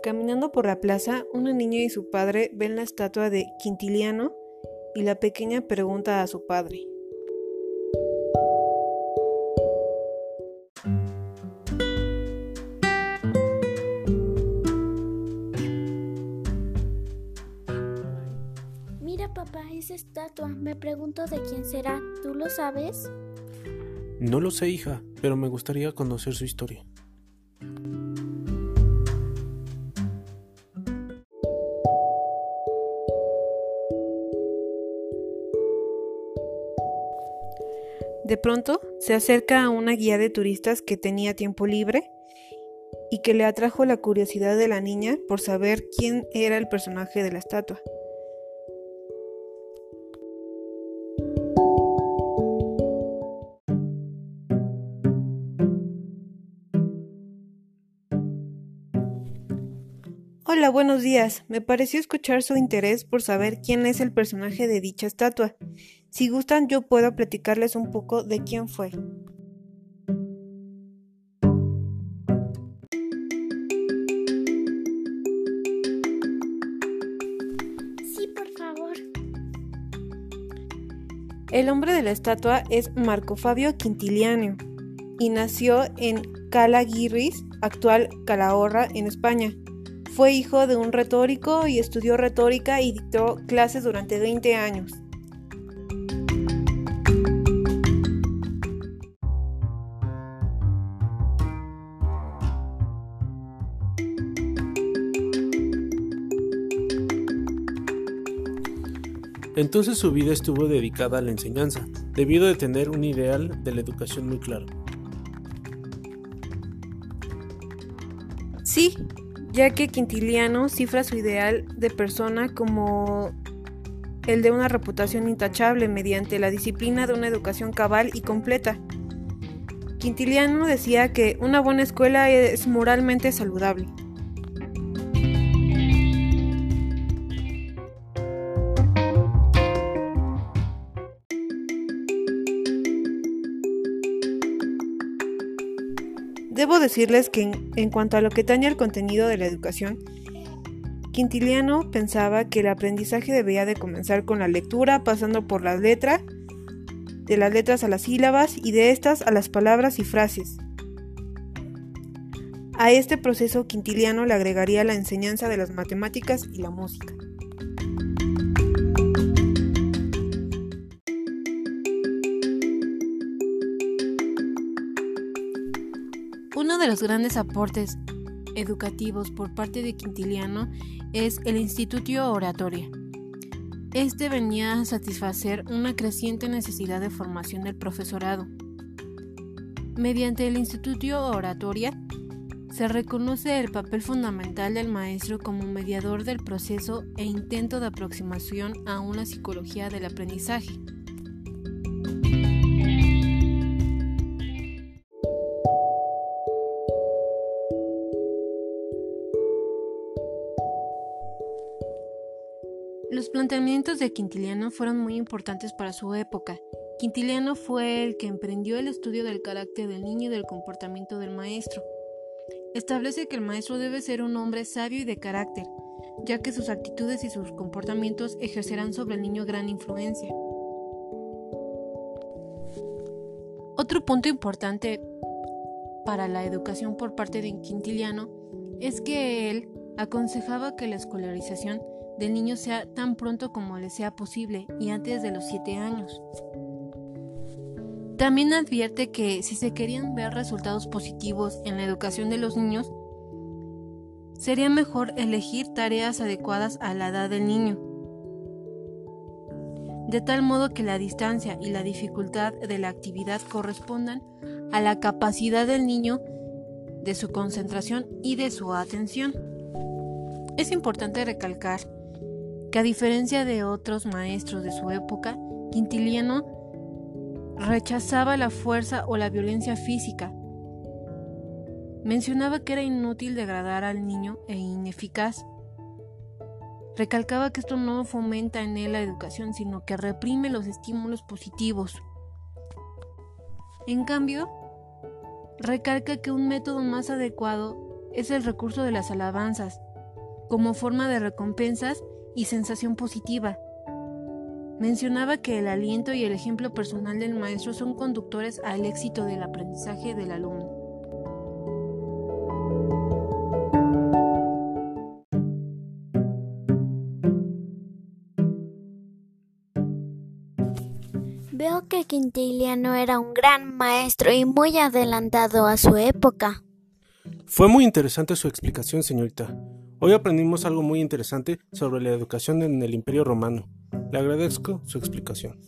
Caminando por la plaza, una niña y su padre ven la estatua de Quintiliano y la pequeña pregunta a su padre. Mira papá, esa estatua. Me pregunto de quién será. ¿Tú lo sabes? No lo sé, hija, pero me gustaría conocer su historia. De pronto se acerca a una guía de turistas que tenía tiempo libre y que le atrajo la curiosidad de la niña por saber quién era el personaje de la estatua. Hola, buenos días. Me pareció escuchar su interés por saber quién es el personaje de dicha estatua. Si gustan, yo puedo platicarles un poco de quién fue. Sí, por favor. El hombre de la estatua es Marco Fabio Quintiliano y nació en Calaguirris, actual Calahorra, en España. Fue hijo de un retórico y estudió retórica y dictó clases durante 20 años. Entonces su vida estuvo dedicada a la enseñanza, debido de tener un ideal de la educación muy claro. Sí, ya que Quintiliano cifra su ideal de persona como el de una reputación intachable mediante la disciplina de una educación cabal y completa. Quintiliano decía que una buena escuela es moralmente saludable. Debo decirles que en, cuanto a lo que taña el contenido de la educación, Quintiliano pensaba que el aprendizaje debía de comenzar con la lectura, pasando por la letra, de las letras a las sílabas y de estas a las palabras y frases. A este proceso Quintiliano le agregaría la enseñanza de las matemáticas y la música. Los grandes aportes educativos por parte de Quintiliano es el Instituto Oratoria. Este venía a satisfacer una creciente necesidad de formación del profesorado. Mediante el Instituto Oratoria se reconoce el papel fundamental del maestro como mediador del proceso e intento de aproximación a una psicología del aprendizaje. Los planteamientos de Quintiliano fueron muy importantes para su época. Quintiliano fue el que emprendió el estudio del carácter del niño y del comportamiento del maestro. Establece que el maestro debe ser un hombre sabio y de carácter, ya que sus actitudes y sus comportamientos ejercerán sobre el niño gran influencia. Otro punto importante para la educación por parte de Quintiliano es que él aconsejaba que la escolarización del niño sea tan pronto como le sea posible y antes de los 7 años. También advierte que si se querían ver resultados positivos en la educación de los niños, sería mejor elegir tareas adecuadas a la edad del niño, de tal modo que la distancia y la dificultad de la actividad correspondan a la capacidad del niño de su concentración y de su atención. Es importante recalcar que a diferencia de otros maestros de su época, Quintiliano rechazaba la fuerza o la violencia física. Mencionaba que era inútil degradar al niño e ineficaz. Recalcaba que esto no fomenta en él la educación, sino que reprime los estímulos positivos. En cambio, recalca que un método más adecuado es el recurso de las alabanzas, como forma de recompensas y sensación positiva. Mencionaba que el aliento y el ejemplo personal del maestro son conductores al éxito del aprendizaje del alumno. Veo que Quintiliano era un gran maestro y muy adelantado a su época. Fue muy interesante su explicación, señorita. Hoy aprendimos algo muy interesante sobre la educación en el Imperio Romano. Le agradezco su explicación.